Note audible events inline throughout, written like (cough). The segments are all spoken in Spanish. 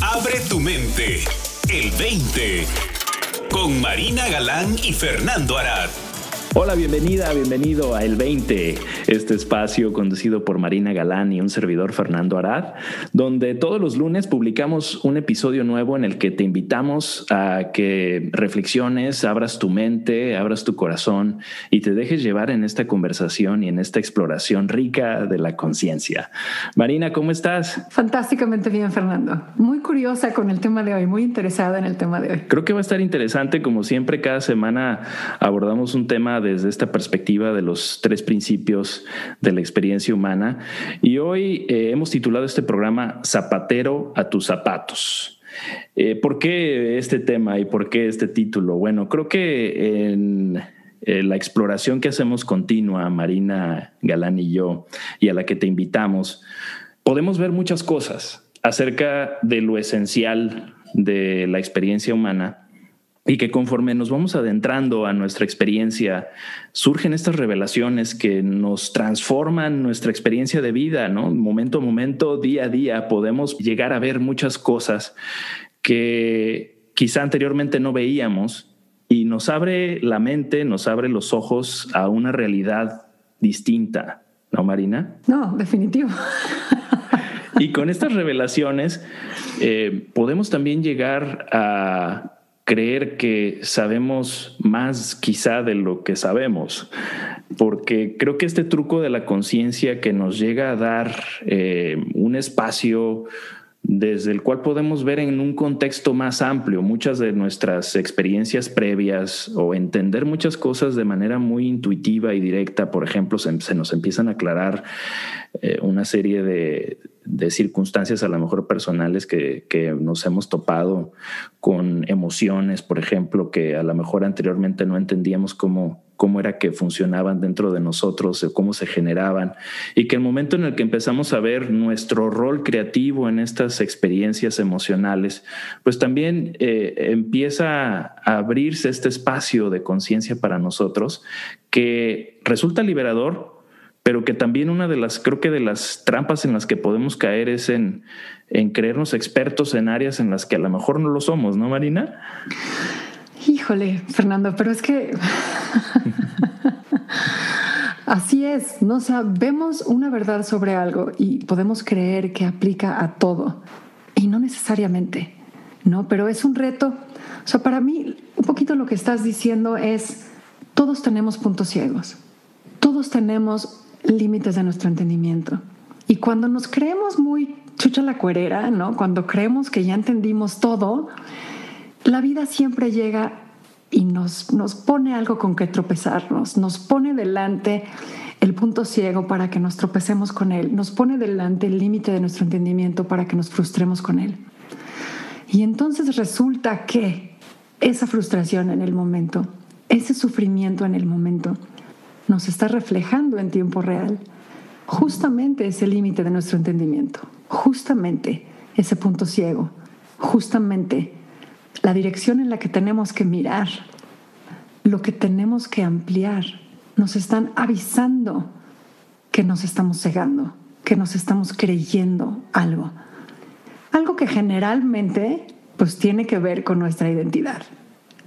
Abre tu mente. El 20. Con Marina Galán y Fernando Arad. Hola, bienvenida, bienvenido a El 20, este espacio conducido por Marina Galán y un servidor Fernando Arad, donde todos los lunes publicamos un episodio nuevo en el que te invitamos a que reflexiones, abras tu mente, abras tu corazón y te dejes llevar en esta conversación y en esta exploración rica de la conciencia. Marina, ¿cómo estás? Fantásticamente bien, Fernando. Muy curiosa con el tema de hoy, muy interesada en el tema de hoy. Creo que va a estar interesante, como siempre, cada semana abordamos un tema de desde esta perspectiva de los tres principios de la experiencia humana. Y hoy eh, hemos titulado este programa Zapatero a tus zapatos. Eh, ¿Por qué este tema y por qué este título? Bueno, creo que en eh, la exploración que hacemos continua, Marina Galán y yo, y a la que te invitamos, podemos ver muchas cosas acerca de lo esencial de la experiencia humana y que conforme nos vamos adentrando a nuestra experiencia, surgen estas revelaciones que nos transforman nuestra experiencia de vida, ¿no? Momento a momento, día a día, podemos llegar a ver muchas cosas que quizá anteriormente no veíamos y nos abre la mente, nos abre los ojos a una realidad distinta, ¿no, Marina? No, definitivo. Y con estas revelaciones eh, podemos también llegar a creer que sabemos más quizá de lo que sabemos, porque creo que este truco de la conciencia que nos llega a dar eh, un espacio desde el cual podemos ver en un contexto más amplio muchas de nuestras experiencias previas o entender muchas cosas de manera muy intuitiva y directa. Por ejemplo, se, nos empiezan a aclarar eh, una serie de, de circunstancias a lo mejor personales que, que, nos hemos topado con emociones, por ejemplo, que a lo mejor anteriormente no entendíamos cómo, cómo era que funcionaban dentro de nosotros, cómo se generaban, y que el momento en el que empezamos a ver nuestro rol creativo en estas experiencias emocionales, pues también eh, empieza a abrirse este espacio de conciencia para nosotros que resulta liberador pero que también una de las, creo que de las trampas en las que podemos caer es en, en creernos expertos en áreas en las que a lo mejor no lo somos, ¿no, Marina? Híjole, Fernando, pero es que (laughs) así es, no sabemos una verdad sobre algo y podemos creer que aplica a todo y no necesariamente, ¿no? Pero es un reto. O sea, para mí, un poquito lo que estás diciendo es, todos tenemos puntos ciegos, todos tenemos límites de nuestro entendimiento. Y cuando nos creemos muy chucha la cuerera, ¿no? Cuando creemos que ya entendimos todo, la vida siempre llega y nos, nos pone algo con que tropezarnos, nos pone delante el punto ciego para que nos tropecemos con él, nos pone delante el límite de nuestro entendimiento para que nos frustremos con él. Y entonces resulta que esa frustración en el momento, ese sufrimiento en el momento, nos está reflejando en tiempo real justamente ese límite de nuestro entendimiento, justamente ese punto ciego, justamente la dirección en la que tenemos que mirar, lo que tenemos que ampliar. Nos están avisando que nos estamos cegando, que nos estamos creyendo algo. Algo que generalmente pues tiene que ver con nuestra identidad,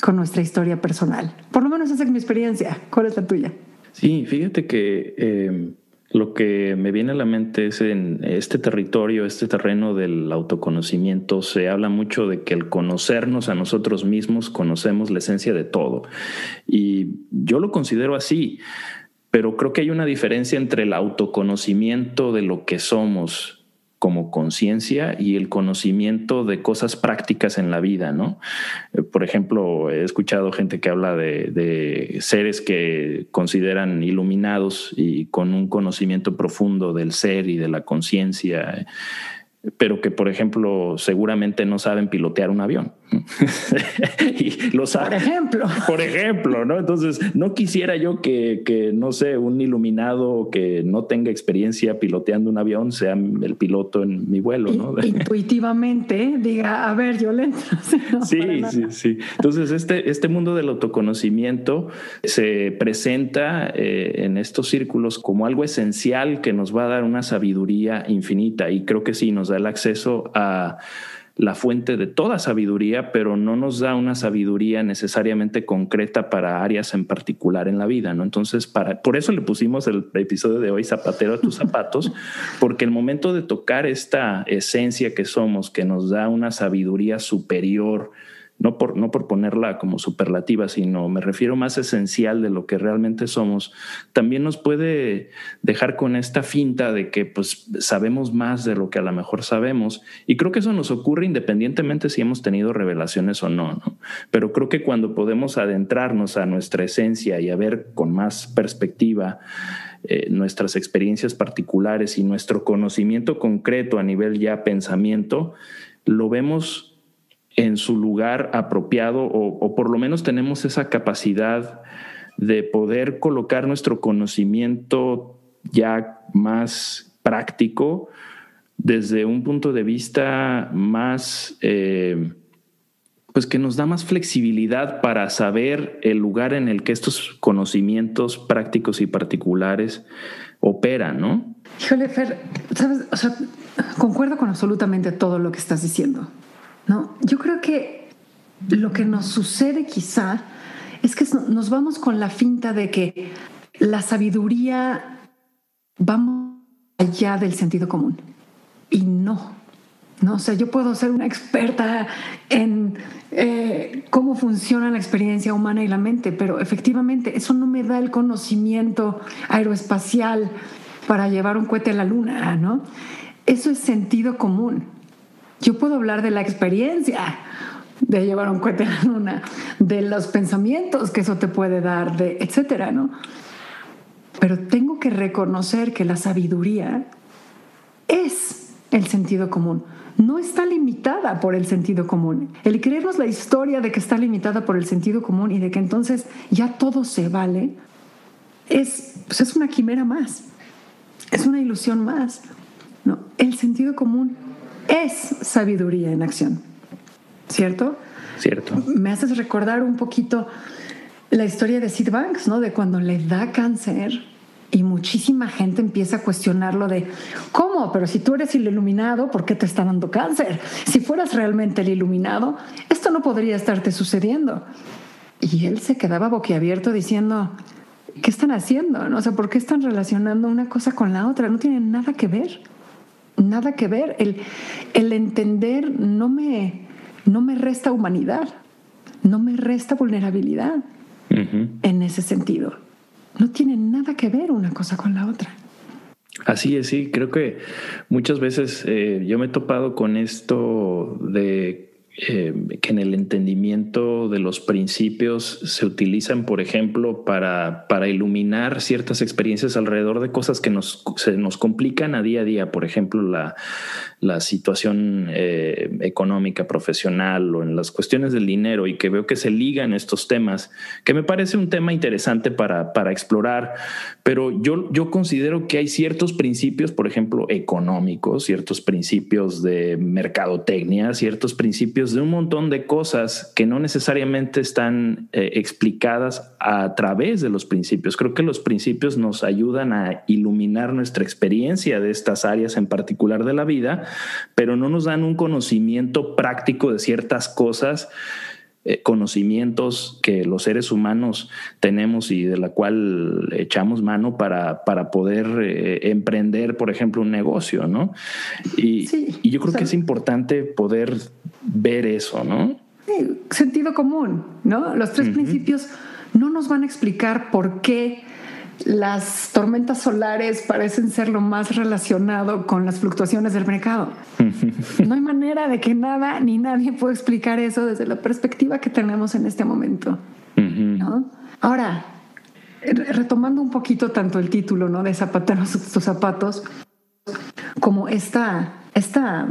con nuestra historia personal. Por lo menos esa es mi experiencia. ¿Cuál es la tuya? Sí, fíjate que em, lo que me viene a la mente es en este territorio, este terreno del autoconocimiento, se habla mucho de que el conocernos a nosotros mismos, conocemos la esencia de todo. Y yo lo considero así, pero creo que hay una diferencia entre el autoconocimiento de lo que somos como conciencia y el conocimiento de cosas prácticas en la vida, ¿no? Eh, por ejemplo, he escuchado gente que habla de, seres que consideran iluminados y con un conocimiento profundo del ser y de la conciencia, pero que, por ejemplo, seguramente no saben pilotear un avión, (laughs) y lo sabe. Por ejemplo. (laughs) Por ejemplo, ¿no? Entonces, no quisiera yo que, que, no sé, un iluminado que no tenga experiencia piloteando un avión sea el piloto en mi vuelo, ¿no? (laughs) Intuitivamente diga, a ver, yo le sí, sí, sí. Entonces, este, este mundo del autoconocimiento se presenta eh, en estos círculos como algo esencial que nos va a dar una sabiduría infinita y creo que sí, nos da el acceso a la fuente de toda sabiduría, pero no nos da una sabiduría necesariamente concreta para áreas en particular en la vida, ¿no? Entonces, para, por eso le pusimos el episodio de hoy Zapatero a tus zapatos, (laughs) porque el momento de tocar esta esencia que somos, que nos da una sabiduría superior, no por, no por ponerla como superlativa, sino me refiero más esencial de lo que realmente somos, también nos puede dejar con esta finta de que pues sabemos más de lo que a lo mejor sabemos. Y creo que eso nos ocurre independientemente si hemos tenido revelaciones o no. Pero creo que cuando podemos adentrarnos a nuestra esencia y a ver con más perspectiva, eh, nuestras experiencias particulares y nuestro conocimiento concreto a nivel ya pensamiento, lo vemos en su lugar apropiado o, por lo menos tenemos esa capacidad de poder colocar nuestro conocimiento ya más práctico desde un punto de vista más, eh, pues que nos da más flexibilidad para saber el lugar en el que estos conocimientos prácticos y particulares operan, ¿no? Híjole, Fer, ¿sabes? Concuerdo con absolutamente todo lo que estás diciendo. ¿No? Yo creo que lo que nos sucede quizá es que nos vamos con la finta de que la sabiduría va allá del sentido común. Y no, ¿no? O sea, yo puedo ser una experta en eh, cómo funciona la experiencia humana y la mente, pero efectivamente eso no me da el conocimiento aeroespacial para llevar un cohete a la luna, ¿no? Eso es sentido común. Yo puedo hablar de la experiencia de llevar un cohete a la luna, de los pensamientos que eso te puede dar, de etcétera, ¿no? Pero tengo que reconocer que la sabiduría es el sentido común. No está limitada por el sentido común. El creernos la historia de que está limitada por el sentido común y de que entonces ya todo se vale es, pues es una quimera más. Es una ilusión más. No, el sentido común es sabiduría en acción, ¿cierto? Cierto. Me haces recordar un poquito la historia de Sid Banks, ¿no? De cuando le da cáncer y muchísima gente empieza a cuestionarlo de, ¿cómo? Pero si tú eres el iluminado, ¿por qué te está dando cáncer? Si fueras realmente el iluminado, esto no podría estarte sucediendo. Y él se quedaba boquiabierto diciendo, ¿qué están haciendo? ¿No? O sea, ¿por qué están relacionando una cosa con la otra? No tienen nada que ver nada que ver. El, el entender no me, no me resta humanidad, no me resta vulnerabilidad en ese sentido. No tiene nada que ver una cosa con la otra. Así es, sí, creo que muchas veces eh, yo me he topado con esto de eh, que en el entendimiento de los principios se utilizan, por ejemplo, para, para iluminar ciertas experiencias alrededor de cosas que nos, se nos complican a día a día, por ejemplo, la, la situación eh, económica, profesional o en las cuestiones del dinero y que veo que se ligan estos temas, que me parece un tema interesante para, para explorar, pero yo, yo considero que hay ciertos principios, por ejemplo, económicos, ciertos principios de mercadotecnia, ciertos principios de un montón de cosas que no necesariamente están eh, explicadas a través de los principios. Creo que los principios nos ayudan a iluminar nuestra experiencia de estas áreas en particular de la vida, pero no nos dan un conocimiento práctico de ciertas cosas eh, conocimientos que los seres humanos tenemos y de la cual echamos mano para, para poder eh, emprender, por ejemplo, un negocio, ¿no? Y, y yo creo que es importante poder ver eso, ¿no? Sí, sentido común, ¿no? Los tres principios no nos van a explicar por qué las tormentas solares parecen ser lo más relacionado con las fluctuaciones del mercado. (laughs) No hay manera de que nada ni nadie pueda explicar eso desde la perspectiva que tenemos en este momento. Ahora, retomando un poquito tanto el título ¿no? de Zapateros tus zapatos, como esta, esta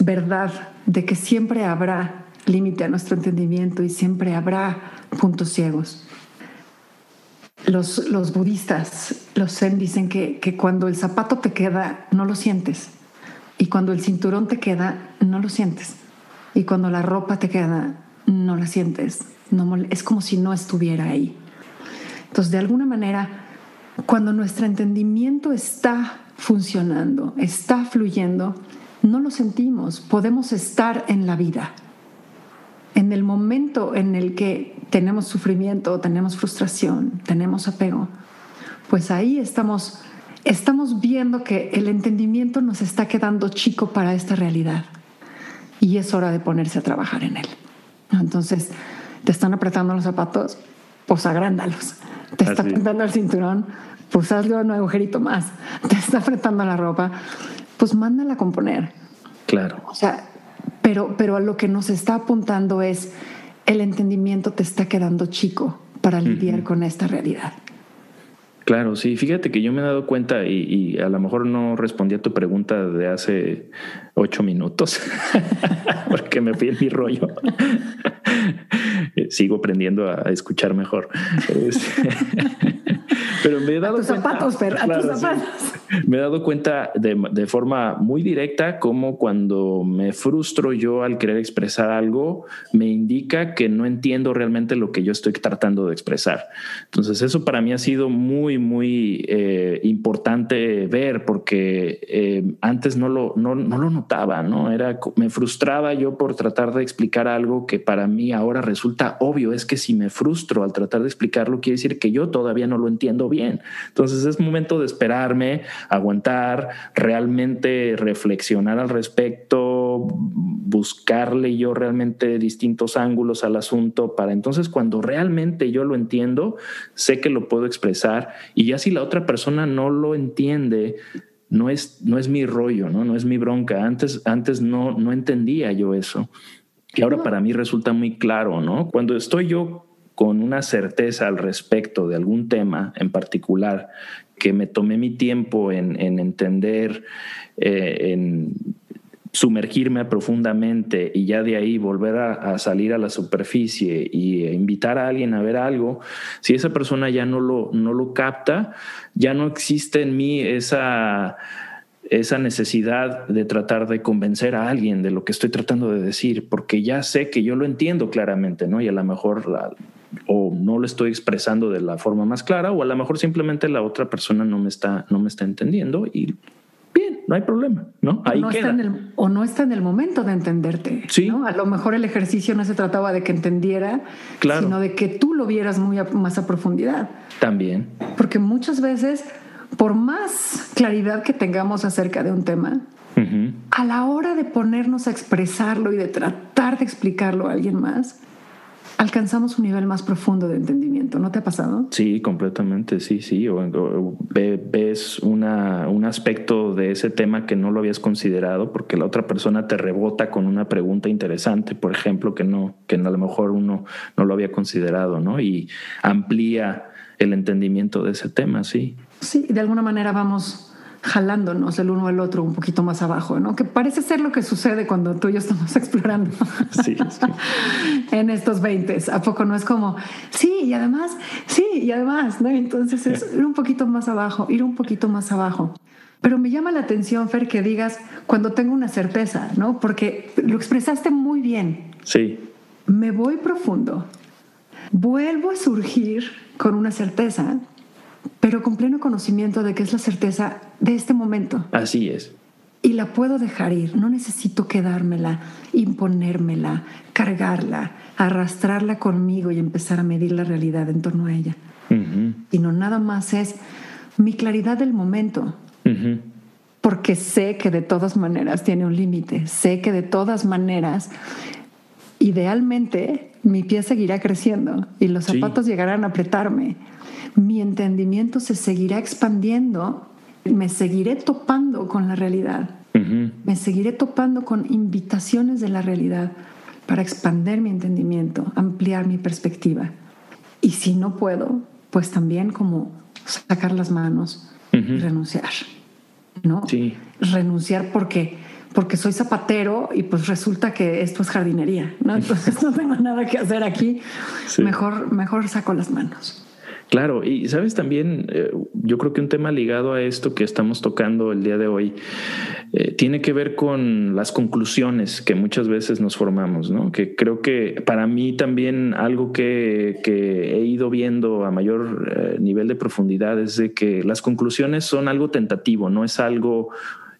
verdad de que siempre habrá límite a nuestro entendimiento y siempre habrá puntos ciegos. Los, los budistas, los zen, dicen que, que cuando el zapato te queda, no lo sientes. Y cuando el cinturón te queda, no lo sientes. Y cuando la ropa te queda, no la sientes. No, es como si no estuviera ahí. Entonces, de alguna manera, cuando nuestro entendimiento está funcionando, está fluyendo, no lo sentimos. Podemos estar en la vida. En el momento en el que tenemos sufrimiento, tenemos frustración, tenemos apego, pues ahí estamos, estamos viendo que el entendimiento nos está quedando chico para esta realidad y es hora de ponerse a trabajar en él. Entonces, te están apretando los zapatos, pues agrándalos. Te está apretando el cinturón, pues hazle un agujerito más. Te está apretando la ropa, pues mándala a componer. Claro. O sea, pero, pero a lo que nos está apuntando es el entendimiento te está quedando chico para lidiar con esta realidad. Claro, sí. Fíjate que yo me he dado cuenta y, a lo mejor no respondí a tu pregunta de hace ocho minutos (laughs) porque me fui en mi rollo. Sigo aprendiendo a escuchar mejor. (laughs) Pero me he dado tus zapatos, pero a tus zapatos. Me he dado cuenta de, de, forma muy directa como cuando me frustro yo al querer expresar algo, me indica que no entiendo realmente lo que yo estoy tratando de expresar. Entonces eso para mí ha sido muy, muy eh, importante ver porque eh, antes no lo, no, no lo notaba, ¿no? Era, me frustraba yo por tratar de explicar algo que para mí ahora resulta obvio. Es que si me frustro al tratar de explicarlo, quiere decir que yo todavía no lo entiendo bien. Entonces es momento de esperarme, aguantar, realmente reflexionar al respecto, buscarle yo realmente distintos ángulos al asunto para entonces cuando realmente yo lo entiendo, sé que lo puedo expresar y ya si la otra persona no lo entiende, no es, no es mi rollo, ¿no? no es mi bronca. Antes, antes no, no entendía yo eso. Y ahora para mí resulta muy claro, ¿no? Cuando estoy yo con una certeza al respecto de algún tema en particular, que me tomé mi tiempo en, entender, eh, en sumergirme profundamente y ya de ahí volver a, salir a la superficie y invitar a alguien a ver algo, si esa persona ya no lo, no lo capta, ya no existe en mí esa esa necesidad de tratar de convencer a alguien de lo que estoy tratando de decir, porque ya sé que yo lo entiendo claramente, ¿no? Y a lo mejor o no lo estoy expresando de la forma más clara, o a lo mejor simplemente la otra persona no me está, no me está entendiendo y bien, no hay problema, ¿no? Ahí no Está en el, o no está en el momento de entenderte. Sí. A lo mejor el ejercicio no se trataba de que entendiera, sino de que tú lo vieras muy más a profundidad. También. Porque muchas veces por más claridad que tengamos acerca de un tema, a la hora de ponernos a expresarlo y de tratar de explicarlo a alguien más, alcanzamos un nivel más profundo de entendimiento. ¿No te ha pasado? Sí, completamente, sí, sí. O, ves una, un aspecto de ese tema que no lo habías considerado porque la otra persona te rebota con una pregunta interesante, por ejemplo, que no, que a lo mejor uno no lo había considerado, ¿no? Y amplía el entendimiento de ese tema, sí. Sí, de alguna manera vamos jalándonos el uno al otro un poquito más abajo, ¿no? Que parece ser lo que sucede cuando tú y yo estamos (laughs) explorando sí, en estos 20. ¿A poco no es como, sí, y además, sí, y además, ¿no? Entonces es ir un poquito más abajo, ir un poquito más abajo. Pero me llama la atención, Fer, que digas cuando tengo una certeza, ¿no? Porque lo expresaste muy bien. Sí. Me voy profundo, vuelvo a surgir con una certeza pero con pleno conocimiento de que es la certeza de este momento. Así es. Y la puedo dejar ir, no necesito quedármela, imponérmela, cargarla, arrastrarla conmigo y empezar a medir la realidad en torno a ella. Sino nada más es mi claridad del momento. Porque sé que de todas maneras tiene un límite, sé que de todas maneras, idealmente, mi pie seguirá creciendo y los zapatos llegarán a apretarme mi entendimiento se seguirá expandiendo, me seguiré topando con la realidad, me seguiré topando con invitaciones de la realidad para expandir mi entendimiento, ampliar mi perspectiva. Y si no puedo, pues también como sacar las manos y renunciar. ¿No? Sí. Renunciar porque porque soy zapatero y pues resulta que esto es jardinería, ¿no? Entonces (laughs) no tengo nada que hacer aquí. Mejor, mejor saco las manos. Claro, y sabes también, eh, yo creo que un tema ligado a esto que estamos tocando el día de hoy eh, tiene que ver con las conclusiones que muchas veces nos formamos, ¿no? Que creo que para mí también algo que, he ido viendo a mayor eh, nivel de profundidad es de que las conclusiones son algo tentativo, no es algo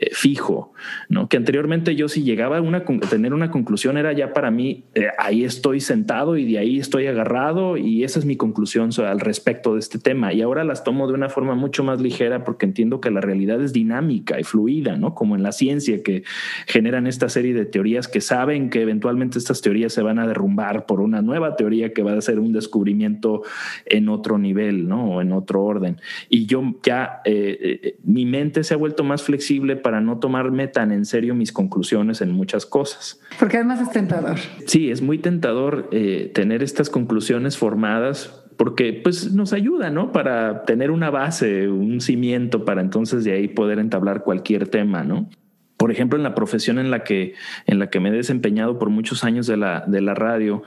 eh, fijo, ¿no? Que anteriormente yo si llegaba a, una, tener una conclusión era ya para mí, eh, ahí estoy sentado y de ahí estoy agarrado y esa es mi conclusión al respecto de este tema. Y ahora las tomo de una forma mucho más ligera porque entiendo que la realidad es dinámica y fluida, ¿no? Como en la ciencia que generan esta serie de teorías que saben que eventualmente estas teorías se van a derrumbar por una nueva teoría que va a ser un descubrimiento en otro nivel, ¿no? O en otro orden. Y yo ya, eh, mi mente se ha vuelto más flexible no tomarme tan en serio mis conclusiones en muchas cosas. Porque además es tentador. Sí, es muy tentador eh, tener estas conclusiones formadas porque pues nos ayuda, ¿no? Para tener una base, un cimiento para entonces de ahí poder entablar cualquier tema, ¿no? Por ejemplo, en la profesión en la que, en la que me he desempeñado por muchos años de la, de la radio,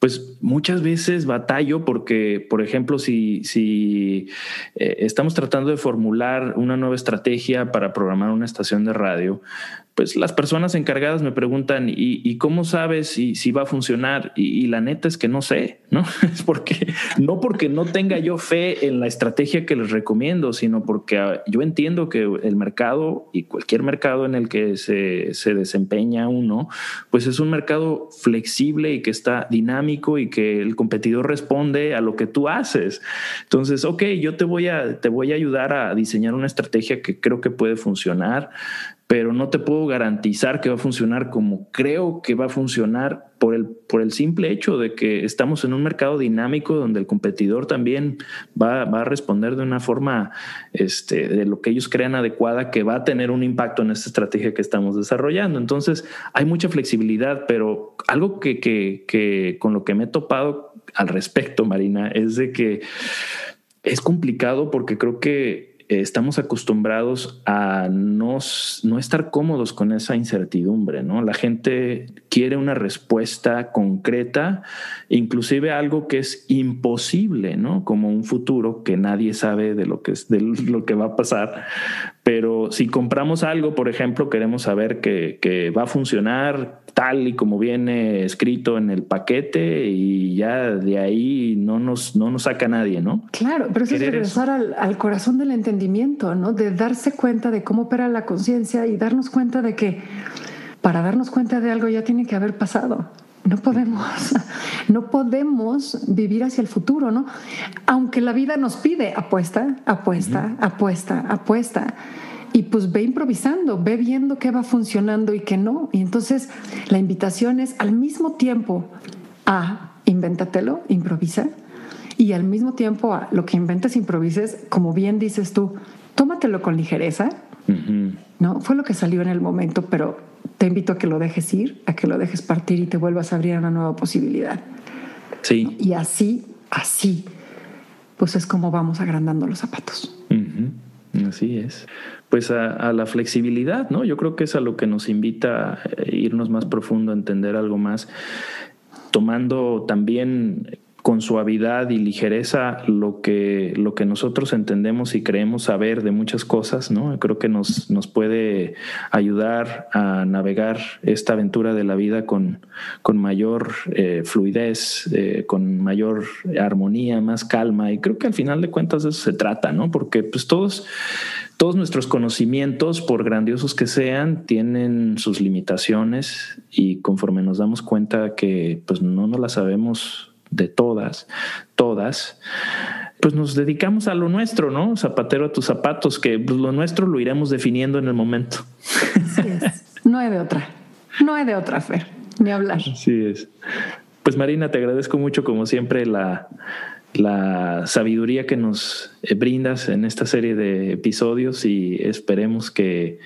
pues muchas veces batallo porque, por ejemplo, si, si eh, estamos tratando de formular una nueva estrategia para programar una estación de radio, pues las personas encargadas me preguntan, ¿y, cómo sabes si, va a funcionar? Y, la neta es que no sé, ¿no? (laughs) Es porque, no porque no tenga yo fe en la estrategia que les recomiendo, sino porque ah, yo entiendo que el mercado y cualquier mercado en el que se, se desempeña uno, pues es un mercado flexible y que está dinámico y que el competidor responde a lo que tú haces. Entonces, ok, yo te voy a, te voy a ayudar a diseñar una estrategia que creo que puede funcionar pero no te puedo garantizar que va a funcionar como creo que va a funcionar por el, por el simple hecho de que estamos en un mercado dinámico donde el competidor también va, a responder de una forma este, de lo que ellos crean adecuada que va a tener un impacto en esta estrategia que estamos desarrollando. Entonces, hay mucha flexibilidad, pero algo que, que, que con lo que me he topado al respecto, Marina, es de que es complicado porque creo que estamos acostumbrados a no, no, estar cómodos con esa incertidumbre, ¿no? La gente quiere una respuesta concreta, inclusive algo que es imposible, ¿no? Como un futuro que nadie sabe de lo que, es, de lo que va a pasar, pero si compramos algo, por ejemplo, queremos saber que, que, va a funcionar tal y como viene escrito en el paquete y ya de ahí no nos, no nos saca nadie, ¿no? Claro, pero eso es regresar al, al, corazón del entendimiento, ¿no? De darse cuenta de cómo opera la conciencia y darnos cuenta de que para darnos cuenta de algo ya tiene que haber pasado. No podemos, (laughs) no podemos vivir hacia el futuro, ¿no? Aunque la vida nos pide apuesta, apuesta, apuesta, apuesta. Y pues ve improvisando, ve viendo qué va funcionando y qué no. Y entonces la invitación es al mismo tiempo a invéntatelo, improvisa, y al mismo tiempo a lo que inventes, improvises, como bien dices tú, tómatelo con ligereza, ¿no? Fue lo que salió en el momento, pero te invito a que lo dejes ir, a que lo dejes partir y te vuelvas a abrir a una nueva posibilidad. Sí. Y así, así, pues es como vamos agrandando los zapatos. Así es. Pues a, a, la flexibilidad, ¿no? Yo creo que es a lo que nos invita a irnos más profundo, a entender algo más, tomando también con suavidad y ligereza lo que, lo que nosotros entendemos y creemos saber de muchas cosas, ¿no? Creo que nos, nos puede ayudar a navegar esta aventura de la vida con, con mayor eh, fluidez, eh, con mayor armonía, más calma. Y creo que al final de cuentas de eso se trata, ¿no? Porque pues todos, todos nuestros conocimientos, por grandiosos que sean, tienen sus limitaciones y conforme nos damos cuenta que pues no nos las sabemos de todas, todas, pues nos dedicamos a lo nuestro, ¿no? Zapatero a tus zapatos, que pues, lo nuestro lo iremos definiendo en el momento. No hay de otra, no hay de otra, Fer, ni hablar. Así es. Pues Marina, te agradezco mucho como siempre la, la sabiduría que nos eh, brindas en esta serie de episodios y esperemos que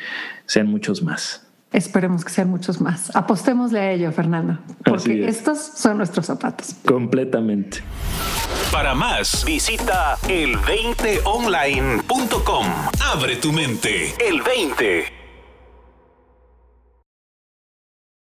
sean muchos más. Esperemos que sean muchos más. Apostémosle a ello, Fernando, porque estos son nuestros zapatos. Completamente. Para más, visita el20online.com. Abre tu mente. El 20.